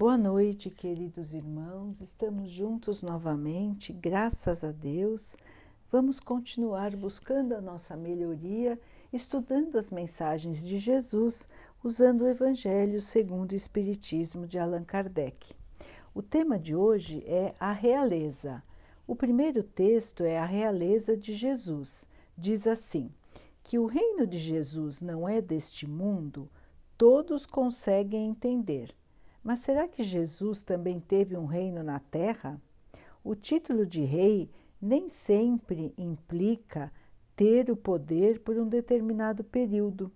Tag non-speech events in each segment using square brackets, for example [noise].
Boa noite, queridos irmãos. Estamos juntos novamente, graças a Deus. Vamos continuar buscando a nossa melhoria, estudando as mensagens de Jesus, usando o Evangelho segundo o Espiritismo de Allan Kardec. O tema de hoje é a realeza. O primeiro texto é a realeza de Jesus. Diz assim: que o reino de Jesus não é deste mundo, todos conseguem entender mas será que Jesus também teve um reino na terra? O título de rei nem sempre implica ter o poder por um determinado período.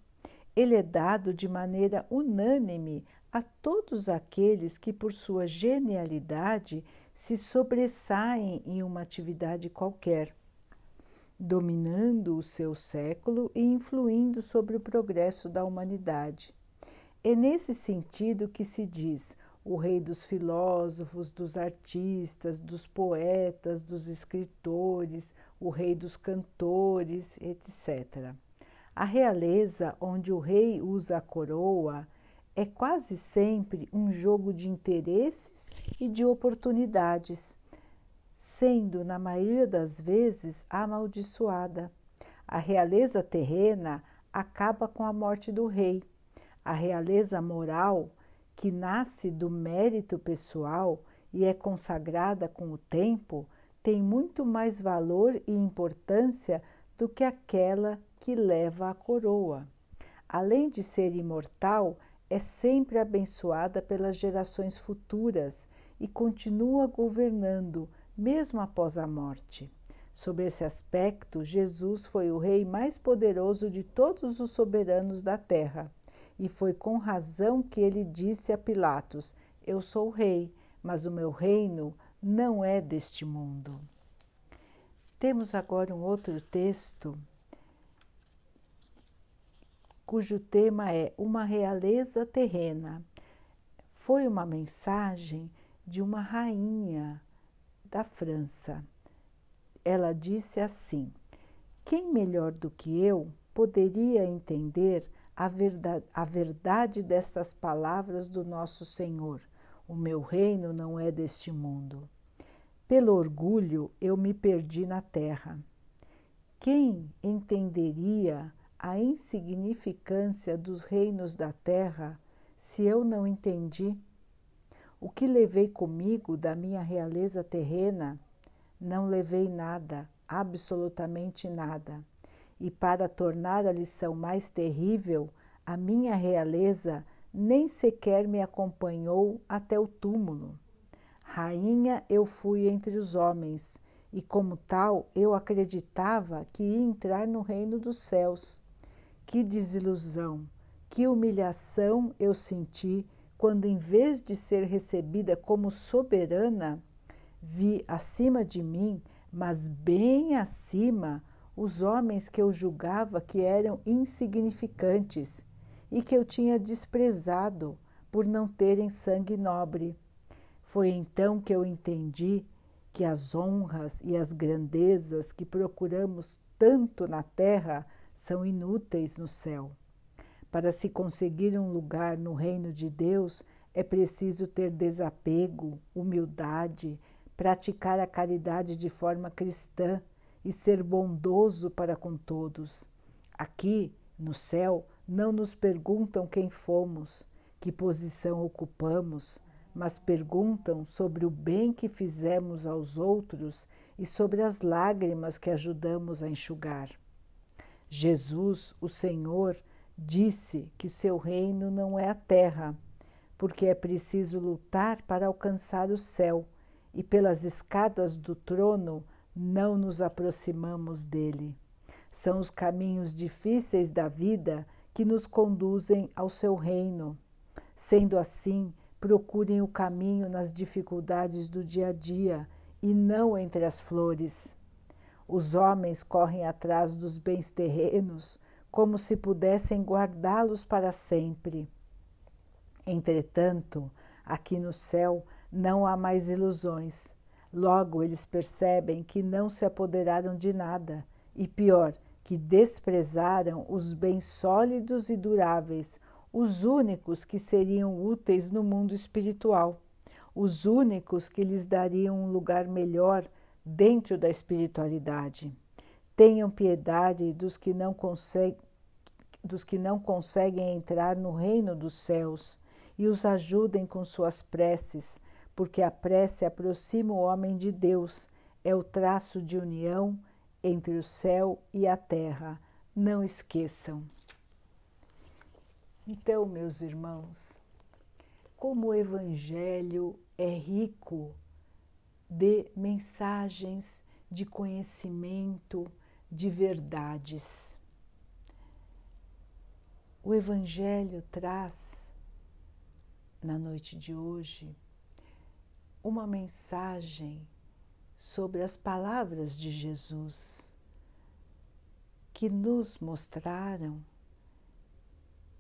Ele é dado de maneira unânime a todos aqueles que, por sua genialidade, se sobressaem em uma atividade qualquer, dominando o seu século e influindo sobre o progresso da humanidade. É nesse sentido que se diz o rei dos filósofos, dos artistas, dos poetas, dos escritores, o rei dos cantores, etc. A realeza, onde o rei usa a coroa, é quase sempre um jogo de interesses e de oportunidades, sendo, na maioria das vezes, amaldiçoada. A realeza terrena acaba com a morte do rei a realeza moral, que nasce do mérito pessoal e é consagrada com o tempo, tem muito mais valor e importância do que aquela que leva a coroa. Além de ser imortal, é sempre abençoada pelas gerações futuras e continua governando mesmo após a morte. Sob esse aspecto, Jesus foi o rei mais poderoso de todos os soberanos da terra e foi com razão que ele disse a Pilatos: Eu sou rei, mas o meu reino não é deste mundo. Temos agora um outro texto cujo tema é Uma Realeza Terrena. Foi uma mensagem de uma rainha da França. Ela disse assim: Quem melhor do que eu poderia entender a verdade, a verdade dessas palavras do nosso Senhor. O meu reino não é deste mundo. Pelo orgulho eu me perdi na terra. Quem entenderia a insignificância dos reinos da terra se eu não entendi? O que levei comigo da minha realeza terrena? Não levei nada, absolutamente nada e para tornar a lição mais terrível, a minha realeza nem sequer me acompanhou até o túmulo. Rainha eu fui entre os homens, e como tal eu acreditava que ia entrar no reino dos céus. Que desilusão, que humilhação eu senti quando, em vez de ser recebida como soberana, vi acima de mim, mas bem acima, os homens que eu julgava que eram insignificantes e que eu tinha desprezado por não terem sangue nobre. Foi então que eu entendi que as honras e as grandezas que procuramos tanto na terra são inúteis no céu. Para se conseguir um lugar no reino de Deus, é preciso ter desapego, humildade, praticar a caridade de forma cristã e ser bondoso para com todos. Aqui, no céu, não nos perguntam quem fomos, que posição ocupamos, mas perguntam sobre o bem que fizemos aos outros e sobre as lágrimas que ajudamos a enxugar. Jesus, o Senhor, disse que seu reino não é a terra, porque é preciso lutar para alcançar o céu e pelas escadas do trono não nos aproximamos dele. São os caminhos difíceis da vida que nos conduzem ao seu reino. Sendo assim, procurem o caminho nas dificuldades do dia a dia e não entre as flores. Os homens correm atrás dos bens terrenos como se pudessem guardá-los para sempre. Entretanto, aqui no céu não há mais ilusões Logo eles percebem que não se apoderaram de nada e, pior, que desprezaram os bens sólidos e duráveis, os únicos que seriam úteis no mundo espiritual, os únicos que lhes dariam um lugar melhor dentro da espiritualidade. Tenham piedade dos que não conseguem dos que não conseguem entrar no reino dos céus e os ajudem com suas preces, porque a prece aproxima o homem de Deus, é o traço de união entre o céu e a terra. Não esqueçam. Então, meus irmãos, como o Evangelho é rico de mensagens de conhecimento, de verdades. O Evangelho traz, na noite de hoje, uma mensagem sobre as palavras de Jesus que nos mostraram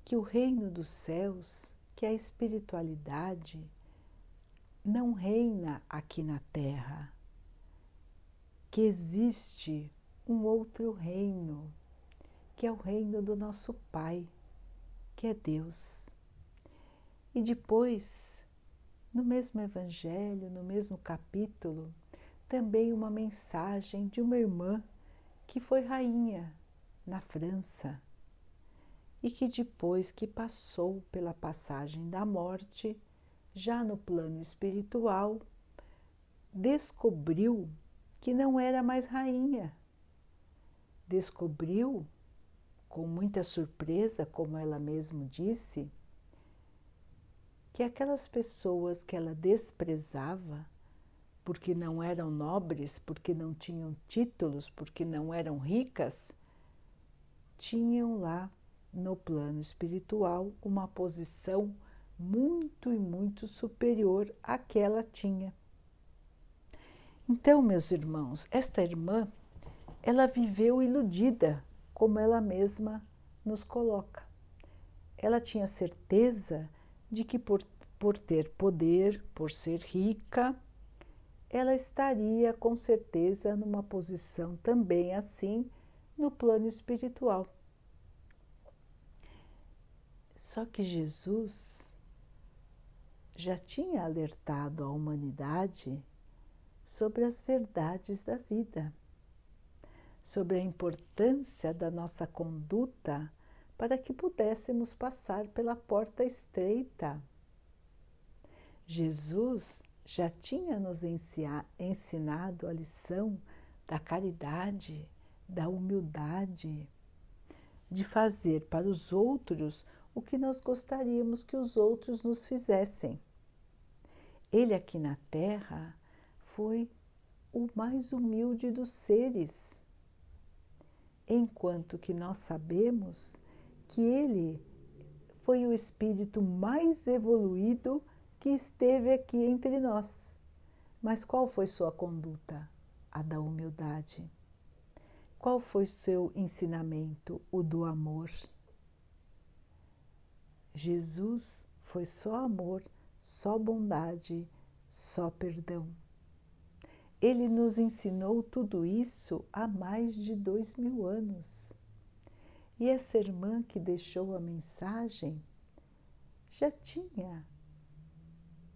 que o reino dos céus, que a espiritualidade, não reina aqui na terra, que existe um outro reino, que é o reino do nosso Pai, que é Deus. E depois, no mesmo Evangelho, no mesmo capítulo, também uma mensagem de uma irmã que foi rainha na França e que depois que passou pela passagem da morte, já no plano espiritual, descobriu que não era mais rainha. Descobriu, com muita surpresa, como ela mesma disse, que aquelas pessoas que ela desprezava, porque não eram nobres, porque não tinham títulos, porque não eram ricas, tinham lá no plano espiritual uma posição muito e muito superior à que ela tinha. Então, meus irmãos, esta irmã, ela viveu iludida, como ela mesma nos coloca. Ela tinha certeza de que por, por ter poder, por ser rica, ela estaria com certeza numa posição também assim no plano espiritual. Só que Jesus já tinha alertado a humanidade sobre as verdades da vida, sobre a importância da nossa conduta para que pudéssemos passar pela porta estreita. Jesus já tinha nos ensinado a lição da caridade, da humildade, de fazer para os outros o que nós gostaríamos que os outros nos fizessem. Ele aqui na Terra foi o mais humilde dos seres, enquanto que nós sabemos que ele foi o espírito mais evoluído que esteve aqui entre nós. Mas qual foi sua conduta? A da humildade. Qual foi seu ensinamento? O do amor. Jesus foi só amor, só bondade, só perdão. Ele nos ensinou tudo isso há mais de dois mil anos. E essa irmã que deixou a mensagem já tinha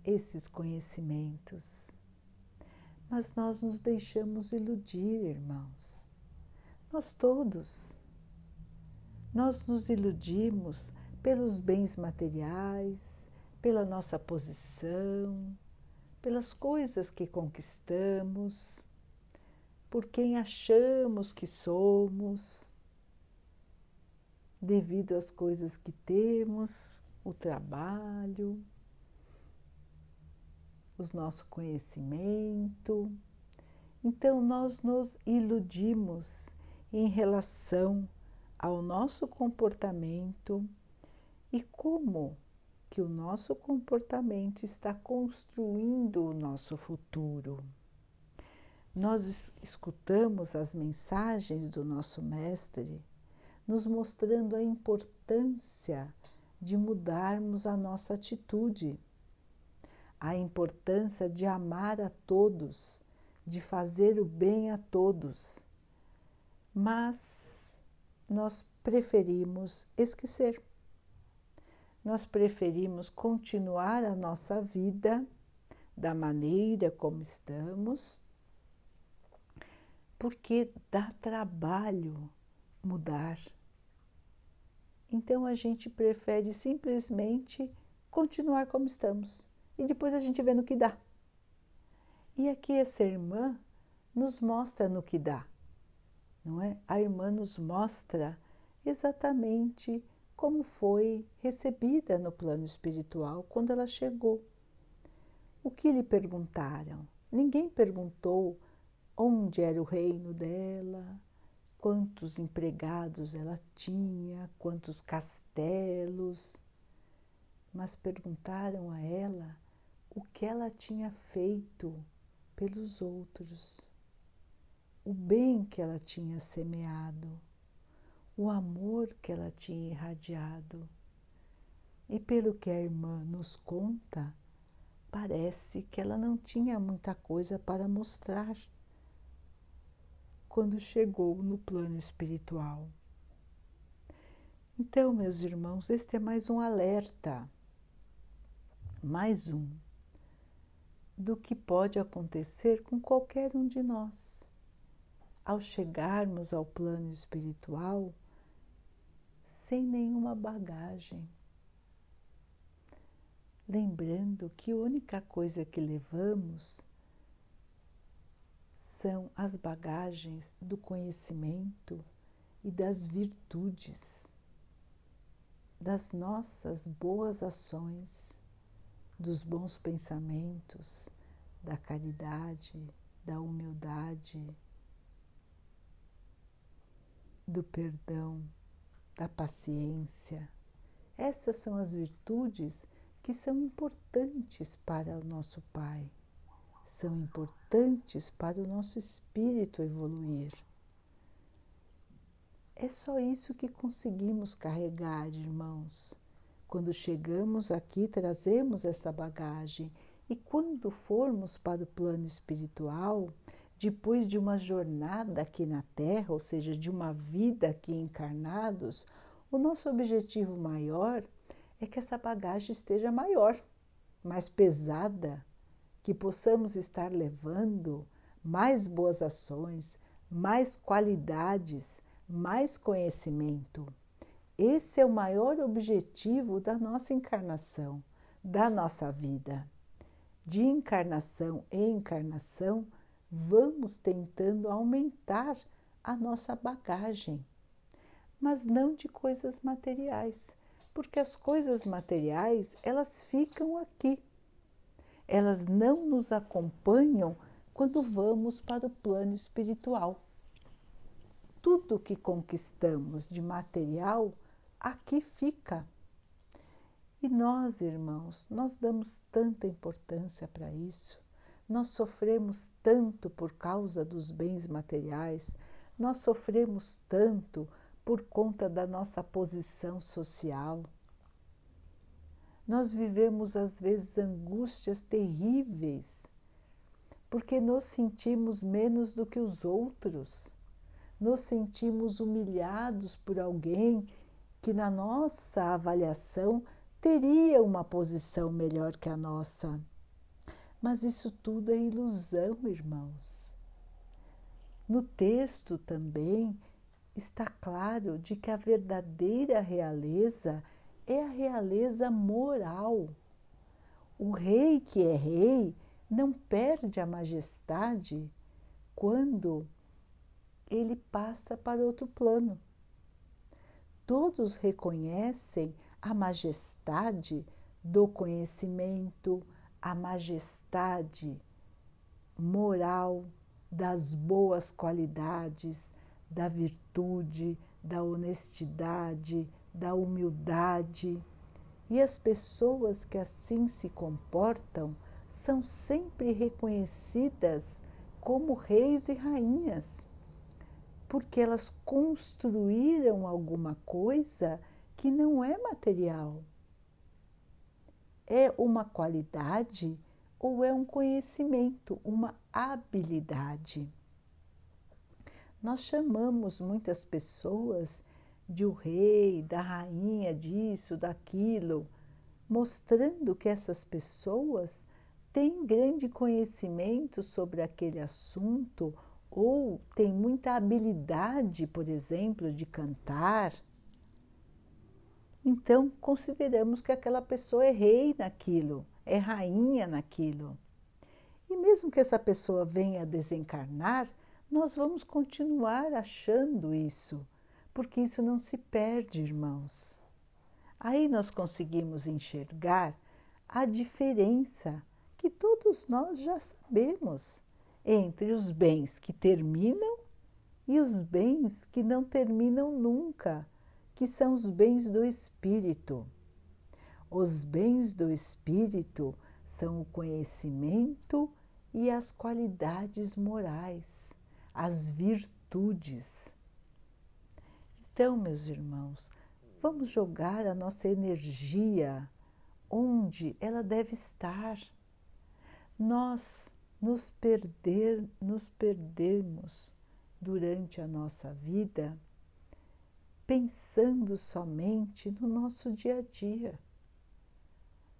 esses conhecimentos. Mas nós nos deixamos iludir, irmãos. Nós todos. Nós nos iludimos pelos bens materiais, pela nossa posição, pelas coisas que conquistamos, por quem achamos que somos, devido às coisas que temos, o trabalho, o nosso conhecimento. Então, nós nos iludimos em relação ao nosso comportamento e como que o nosso comportamento está construindo o nosso futuro. Nós escutamos as mensagens do nosso Mestre nos mostrando a importância de mudarmos a nossa atitude, a importância de amar a todos, de fazer o bem a todos. Mas nós preferimos esquecer nós preferimos continuar a nossa vida da maneira como estamos, porque dá trabalho mudar. Então a gente prefere simplesmente continuar como estamos e depois a gente vê no que dá. E aqui essa irmã nos mostra no que dá, não é? A irmã nos mostra exatamente como foi recebida no plano espiritual quando ela chegou. O que lhe perguntaram? Ninguém perguntou onde era o reino dela, quantos empregados ela tinha, quantos castelos, mas perguntaram a ela o que ela tinha feito pelos outros, o bem que ela tinha semeado, o amor que ela tinha irradiado. E pelo que a irmã nos conta, parece que ela não tinha muita coisa para mostrar quando chegou no plano espiritual. Então, meus irmãos, este é mais um alerta, mais um do que pode acontecer com qualquer um de nós. Ao chegarmos ao plano espiritual, sem nenhuma bagagem. Lembrando que a única coisa que levamos são as bagagens do conhecimento e das virtudes, das nossas boas ações dos bons pensamentos, da caridade, da humildade, do perdão, da paciência. Essas são as virtudes que são importantes para o nosso Pai, são importantes para o nosso espírito evoluir. É só isso que conseguimos carregar, irmãos quando chegamos aqui, trazemos essa bagagem e quando formos para o plano espiritual, depois de uma jornada aqui na Terra, ou seja, de uma vida aqui encarnados, o nosso objetivo maior é que essa bagagem esteja maior, mais pesada, que possamos estar levando mais boas ações, mais qualidades, mais conhecimento. Esse é o maior objetivo da nossa encarnação, da nossa vida. De encarnação em encarnação, vamos tentando aumentar a nossa bagagem, mas não de coisas materiais, porque as coisas materiais, elas ficam aqui. Elas não nos acompanham quando vamos para o plano espiritual. Tudo que conquistamos de material aqui fica. E nós, irmãos, nós damos tanta importância para isso, nós sofremos tanto por causa dos bens materiais, nós sofremos tanto por conta da nossa posição social. Nós vivemos às vezes angústias terríveis, porque nos sentimos menos do que os outros, nos sentimos humilhados por alguém que na nossa avaliação teria uma posição melhor que a nossa. Mas isso tudo é ilusão, irmãos. No texto também está claro de que a verdadeira realeza é a realeza moral. O rei que é rei não perde a majestade quando ele passa para outro plano todos reconhecem a majestade do conhecimento, a majestade moral, das boas qualidades, da virtude, da honestidade, da humildade. E as pessoas que assim se comportam são sempre reconhecidas como reis e rainhas porque elas construíram alguma coisa que não é material. É uma qualidade ou é um conhecimento, uma habilidade. Nós chamamos muitas pessoas de o rei, da rainha, disso, daquilo, mostrando que essas pessoas têm grande conhecimento sobre aquele assunto ou têm muita habilidade, por exemplo, de cantar. Então, consideramos que aquela pessoa é rei naquilo, é rainha naquilo. E mesmo que essa pessoa venha a desencarnar, nós vamos continuar achando isso, porque isso não se perde, irmãos. Aí nós conseguimos enxergar a diferença que todos nós já sabemos entre os bens que terminam e os bens que não terminam nunca, que são os bens do espírito. Os bens do espírito são o conhecimento e as qualidades morais, as virtudes. Então, meus irmãos, vamos jogar a nossa energia onde ela deve estar. Nós nos perder, nos perdemos durante a nossa vida pensando somente no nosso dia a dia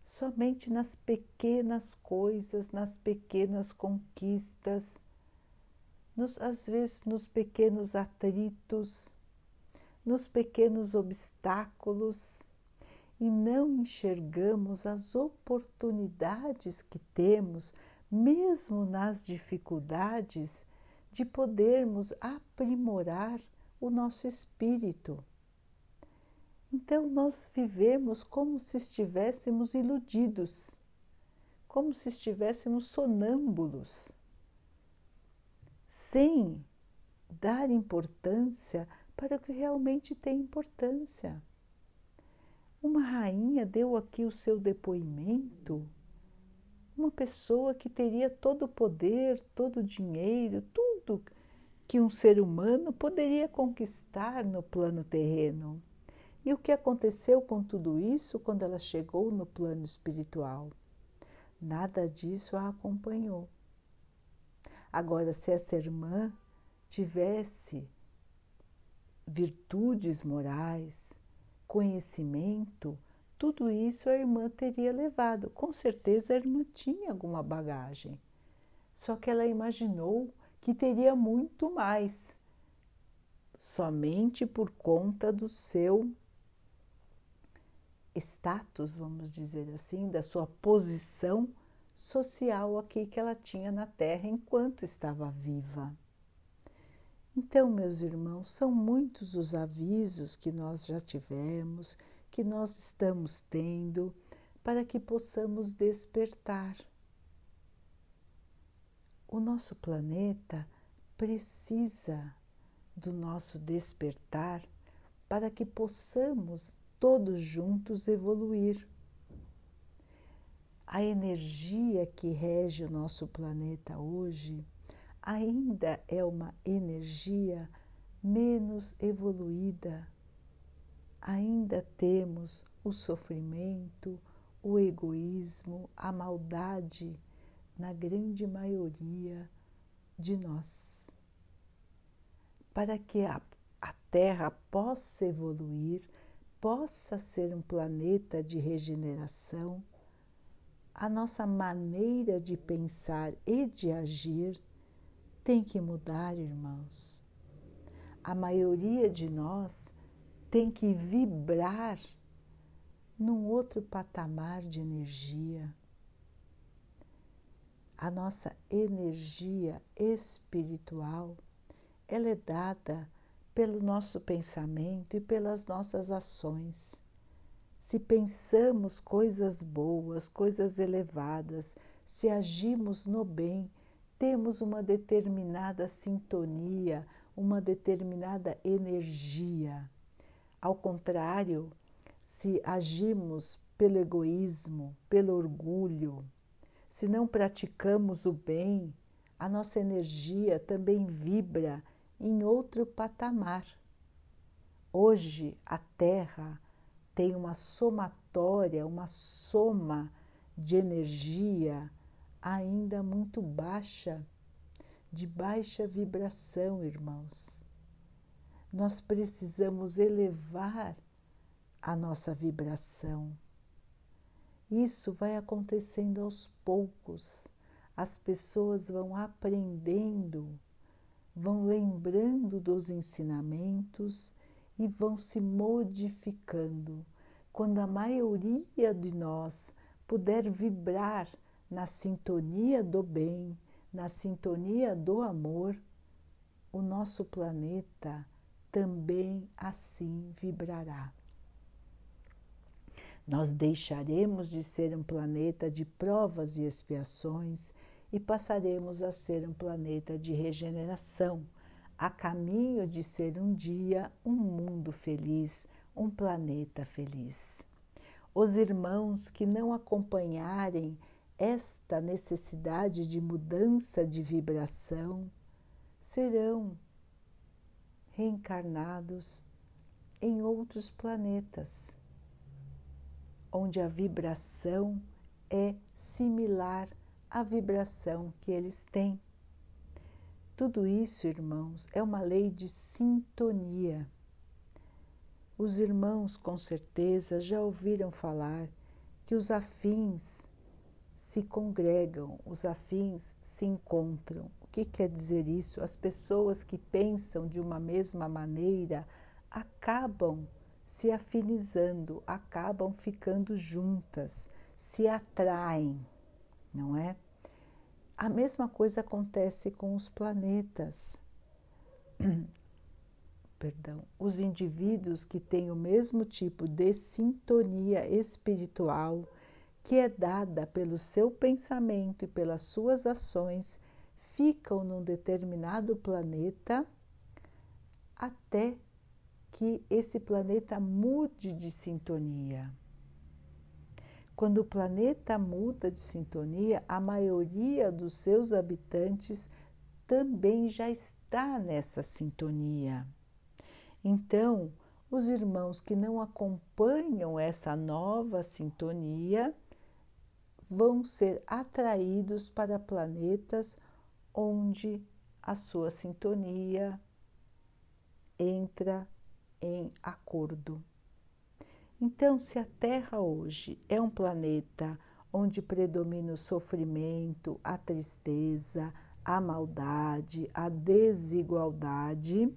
somente nas pequenas coisas, nas pequenas conquistas, nos, às vezes nos pequenos atritos, nos pequenos obstáculos e não enxergamos as oportunidades que temos, mesmo nas dificuldades, de podermos aprimorar o nosso espírito. Então nós vivemos como se estivéssemos iludidos, como se estivéssemos sonâmbulos, sem dar importância para o que realmente tem importância. Uma rainha deu aqui o seu depoimento, uma pessoa que teria todo o poder, todo o dinheiro, tudo que um ser humano poderia conquistar no plano terreno e o que aconteceu com tudo isso quando ela chegou no plano espiritual? Nada disso a acompanhou. Agora, se essa irmã tivesse virtudes morais, conhecimento, tudo isso a irmã teria levado. Com certeza a irmã tinha alguma bagagem. Só que ela imaginou que teria muito mais, somente por conta do seu status, vamos dizer assim, da sua posição social aqui que ela tinha na Terra enquanto estava viva. Então, meus irmãos, são muitos os avisos que nós já tivemos, que nós estamos tendo, para que possamos despertar. O nosso planeta precisa do nosso despertar para que possamos todos juntos evoluir. A energia que rege o nosso planeta hoje ainda é uma energia menos evoluída. Ainda temos o sofrimento, o egoísmo, a maldade na grande maioria de nós. Para que a, a Terra possa evoluir, possa ser um planeta de regeneração, a nossa maneira de pensar e de agir tem que mudar, irmãos. A maioria de nós tem que vibrar num outro patamar de energia. A nossa energia espiritual, ela é dada pelo nosso pensamento e pelas nossas ações. Se pensamos coisas boas, coisas elevadas, se agimos no bem, temos uma determinada sintonia, uma determinada energia. Ao contrário, se agimos pelo egoísmo, pelo orgulho, se não praticamos o bem, a nossa energia também vibra em outro patamar. Hoje a Terra tem uma somatória, uma soma de energia ainda muito baixa, de baixa vibração, irmãos. Nós precisamos elevar a nossa vibração. Isso vai acontecendo aos poucos. As pessoas vão aprendendo, vão lembrando dos ensinamentos e vão se modificando. Quando a maioria de nós puder vibrar na sintonia do bem, na sintonia do amor, o nosso planeta também assim vibrará. Nós deixaremos de ser um planeta de provas e expiações e passaremos a ser um planeta de regeneração, a caminho de ser um dia um mundo feliz, um planeta feliz. Os irmãos que não acompanharem esta necessidade de mudança de vibração serão reencarnados em outros planetas, onde a vibração é similar à vibração que eles têm. Tudo isso, irmãos, é uma lei de sintonia. Os irmãos, com certeza, já ouviram falar que os afins se congregam, os afins se encontram. O que quer dizer isso? As pessoas que pensam de uma mesma maneira acabam se afinizando, acabam ficando juntas, se atraem, não é? A mesma coisa acontece com os planetas. [clears throat] Perdão, os indivíduos que têm o mesmo tipo de sintonia espiritual que é dada pelo seu pensamento e pelas suas ações ficam num determinado planeta até que esse planeta mude de sintonia. Quando o planeta muda de sintonia, a maioria dos seus habitantes também já está nessa sintonia. Então, os irmãos que não acompanham essa nova sintonia vão ser atraídos para planetas onde a sua sintonia entra em acordo. Então, se a Terra hoje é um planeta onde predomina o sofrimento, a tristeza, a maldade, a desigualdade,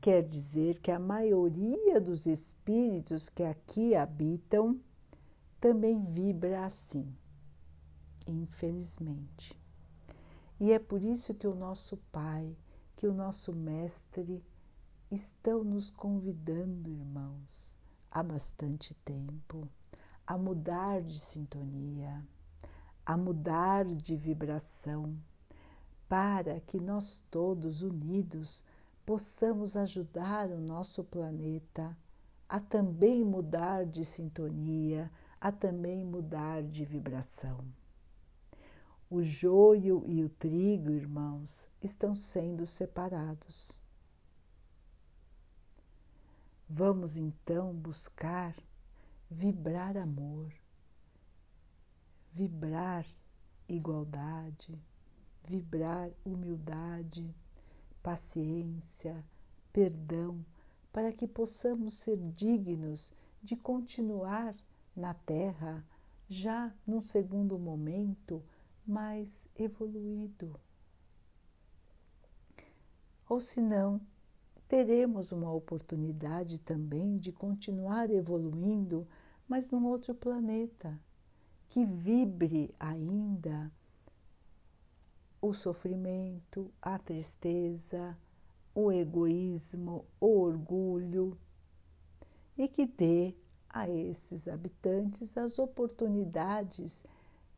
quer dizer que a maioria dos espíritos que aqui habitam também vibra assim, infelizmente. E é por isso que o nosso Pai, que o nosso Mestre estão nos convidando, irmãos, há bastante tempo, a mudar de sintonia, a mudar de vibração, para que nós todos unidos possamos ajudar o nosso planeta a também mudar de sintonia, a também mudar de vibração. O joio e o trigo, irmãos, estão sendo separados. Vamos então buscar vibrar amor, vibrar igualdade, vibrar humildade, paciência, perdão, para que possamos ser dignos de continuar na Terra já num segundo momento mais evoluído. Ou se não, teremos uma oportunidade também de continuar evoluindo, mas num outro planeta que vibre ainda o sofrimento, a tristeza, o egoísmo, o orgulho e que dê a esses habitantes as oportunidades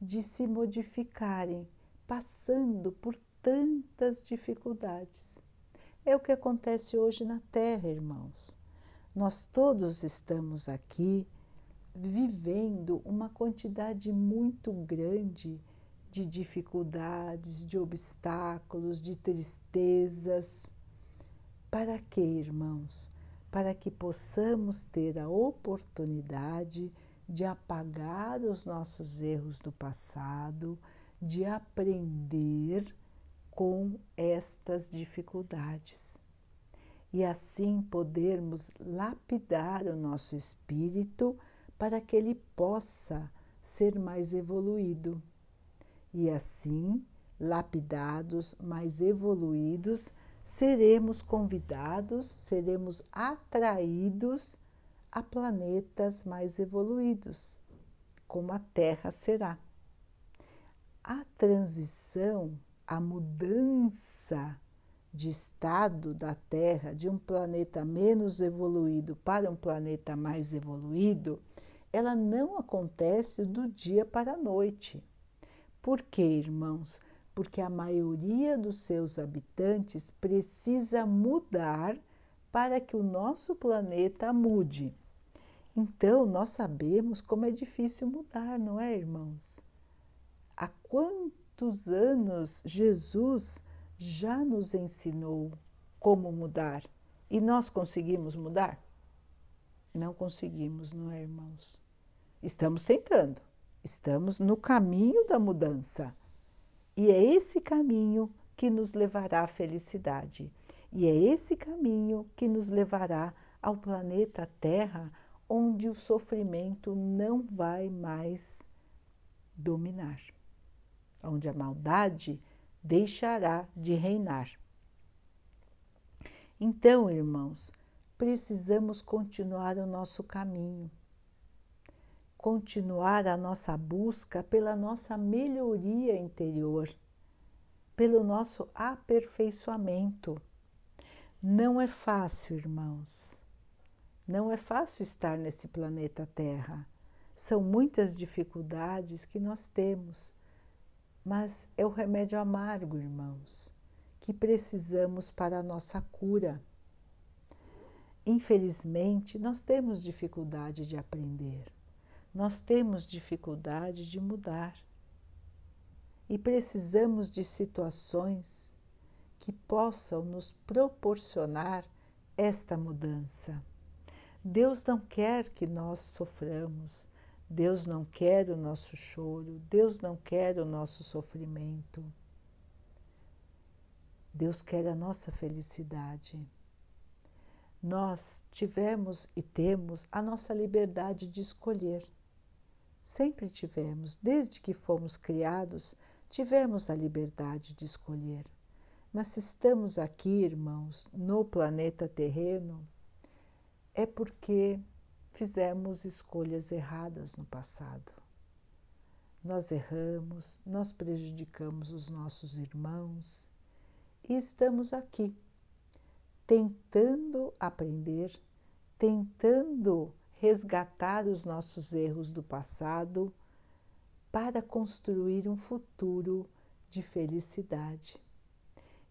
de se modificarem, passando por tantas dificuldades. É o que acontece hoje na Terra, irmãos. Nós todos estamos aqui vivendo uma quantidade muito grande de dificuldades, de obstáculos, de tristezas. Para quê, irmãos? Para que possamos ter a oportunidade de apagar os nossos erros do passado, de aprender com estas dificuldades e assim podermos lapidar o nosso espírito para que ele possa ser mais evoluído. E assim, lapidados, mais evoluídos, seremos convidados, seremos atraídos a planetas mais evoluídos, como a Terra será. A transição, a mudança de estado da Terra, de um planeta menos evoluído para um planeta mais evoluído, ela não acontece do dia para a noite. Por quê, irmãos? Porque a maioria dos seus habitantes precisa mudar para que o nosso planeta mude. Então, nós sabemos como é difícil mudar, não é, irmãos? Há quantos anos Jesus já nos ensinou como mudar e nós conseguimos mudar? Não conseguimos, não é, irmãos? Estamos tentando, estamos no caminho da mudança e é esse caminho que nos levará à felicidade. E é esse caminho que nos levará ao planeta Terra, onde o sofrimento não vai mais dominar, onde a maldade deixará de reinar. Então, irmãos, precisamos continuar o nosso caminho continuar a nossa busca pela nossa melhoria interior, pelo nosso aperfeiçoamento. Não é fácil, irmãos. Não é fácil estar nesse planeta Terra. São muitas dificuldades que nós temos, mas é o remédio amargo, irmãos, que precisamos para a nossa cura. Infelizmente, nós temos dificuldade de aprender nós temos dificuldade de mudar e precisamos de situações que possam nos proporcionar esta mudança. Deus não quer que nós soframos, Deus não quer o nosso choro, Deus não quer o nosso sofrimento. Deus quer a nossa felicidade. Nós tivemos e temos a nossa liberdade de escolher Sempre tivemos, desde que fomos criados, tivemos a liberdade de escolher. Mas se estamos aqui, irmãos, no planeta terreno, é porque fizemos escolhas erradas no passado. Nós erramos, nós prejudicamos os nossos irmãos e estamos aqui, tentando aprender, tentando resgatar os nossos erros do passado para construir um futuro de felicidade.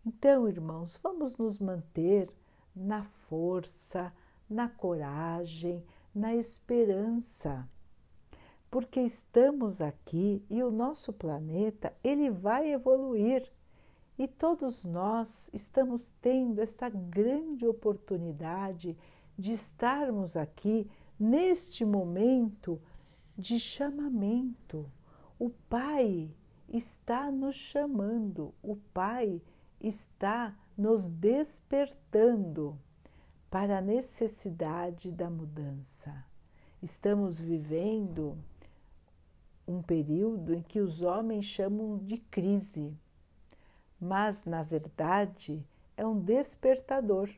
Então, irmãos, vamos nos manter na força, na coragem, na esperança. Porque estamos aqui e o nosso planeta, ele vai evoluir. E todos nós estamos tendo esta grande oportunidade de estarmos aqui neste momento de chamamento. O Pai está nos chamando, o Pai está nos despertando para a necessidade da mudança. Estamos vivendo um período em que os homens chamam de crise, mas na verdade é um despertador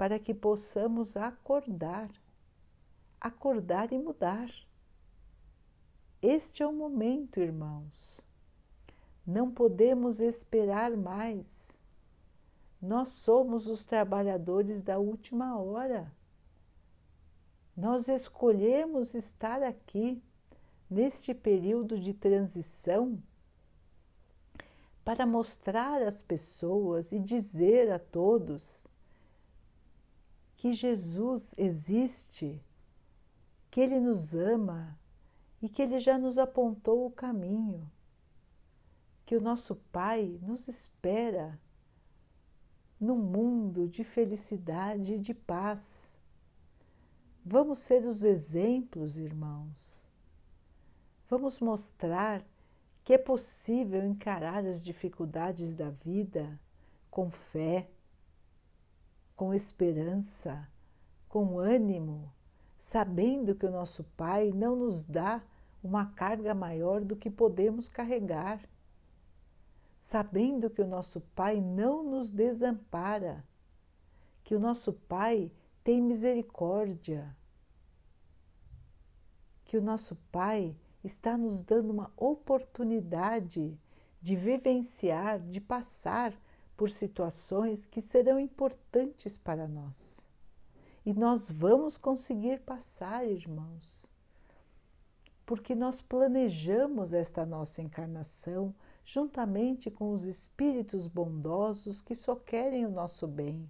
para que possamos acordar, acordar e mudar. Este é o momento, irmãos. Não podemos esperar mais. Nós somos os trabalhadores da última hora. Nós escolhemos estar aqui neste período de transição para mostrar às pessoas e dizer a todos que Jesus existe, que Ele nos ama e que Ele já nos apontou o caminho, que o nosso Pai nos espera num mundo de felicidade e de paz. Vamos ser os exemplos, irmãos. Vamos mostrar que é possível encarar as dificuldades da vida com fé com esperança, com ânimo, sabendo que o nosso Pai não nos dá uma carga maior do que podemos carregar, sabendo que o nosso Pai não nos desampara, que o nosso Pai tem misericórdia, que o nosso Pai está nos dando uma oportunidade de vivenciar, de passar por situações que serão importantes para nós. E nós vamos conseguir passar, irmãos, porque nós planejamos esta nossa encarnação juntamente com os espíritos bondosos que só querem o nosso bem.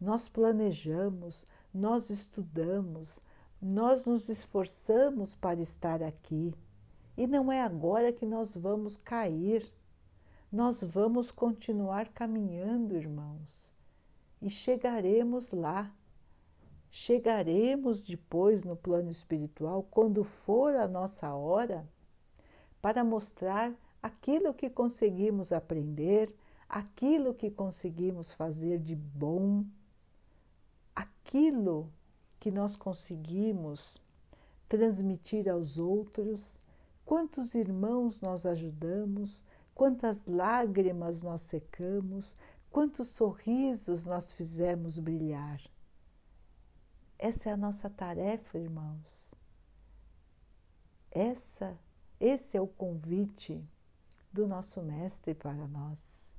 Nós planejamos, nós estudamos, nós nos esforçamos para estar aqui. E não é agora que nós vamos cair. Nós vamos continuar caminhando, irmãos, e chegaremos lá. Chegaremos depois no plano espiritual, quando for a nossa hora, para mostrar aquilo que conseguimos aprender, aquilo que conseguimos fazer de bom, aquilo que nós conseguimos transmitir aos outros, quantos irmãos nós ajudamos, quantas lágrimas nós secamos, quantos sorrisos nós fizemos brilhar. Essa é a nossa tarefa, irmãos. Essa, esse é o convite do nosso mestre para nós.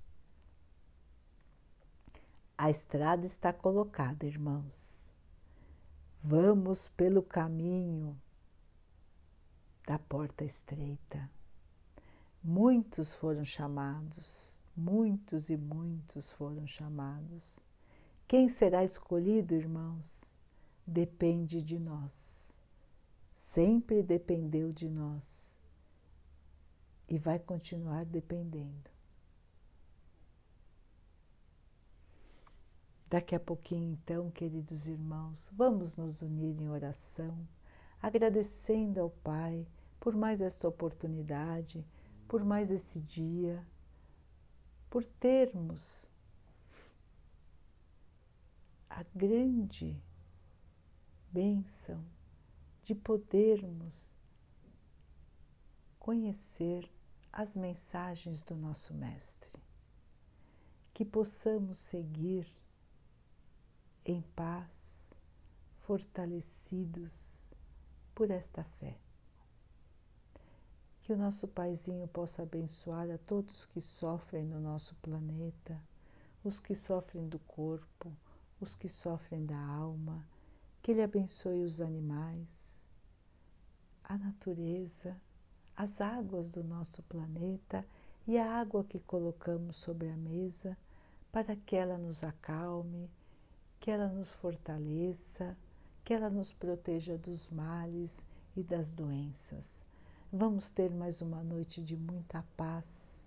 A estrada está colocada, irmãos. Vamos pelo caminho da porta estreita. Muitos foram chamados, muitos e muitos foram chamados. Quem será escolhido, irmãos? depende de nós, sempre dependeu de nós e vai continuar dependendo. Daqui a pouquinho, então, queridos irmãos, vamos nos unir em oração, agradecendo ao Pai por mais esta oportunidade, por mais esse dia, por termos a grande bênção de podermos conhecer as mensagens do nosso Mestre, que possamos seguir em paz, fortalecidos por esta fé. Que o nosso Paizinho possa abençoar a todos que sofrem no nosso planeta, os que sofrem do corpo, os que sofrem da alma que Ele abençoe os animais, a natureza, as águas do nosso planeta e a água que colocamos sobre a mesa para que ela nos acalme, que ela nos fortaleça, que ela nos proteja dos males e das doenças. Vamos ter mais uma noite de muita paz.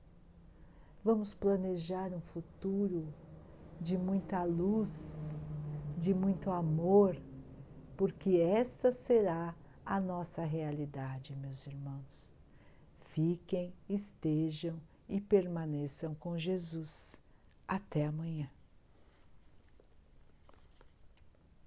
Vamos planejar um futuro de muita luz, de muito amor porque essa será a nossa realidade, meus irmãos. Fiquem, estejam e permaneçam com Jesus. Até amanhã.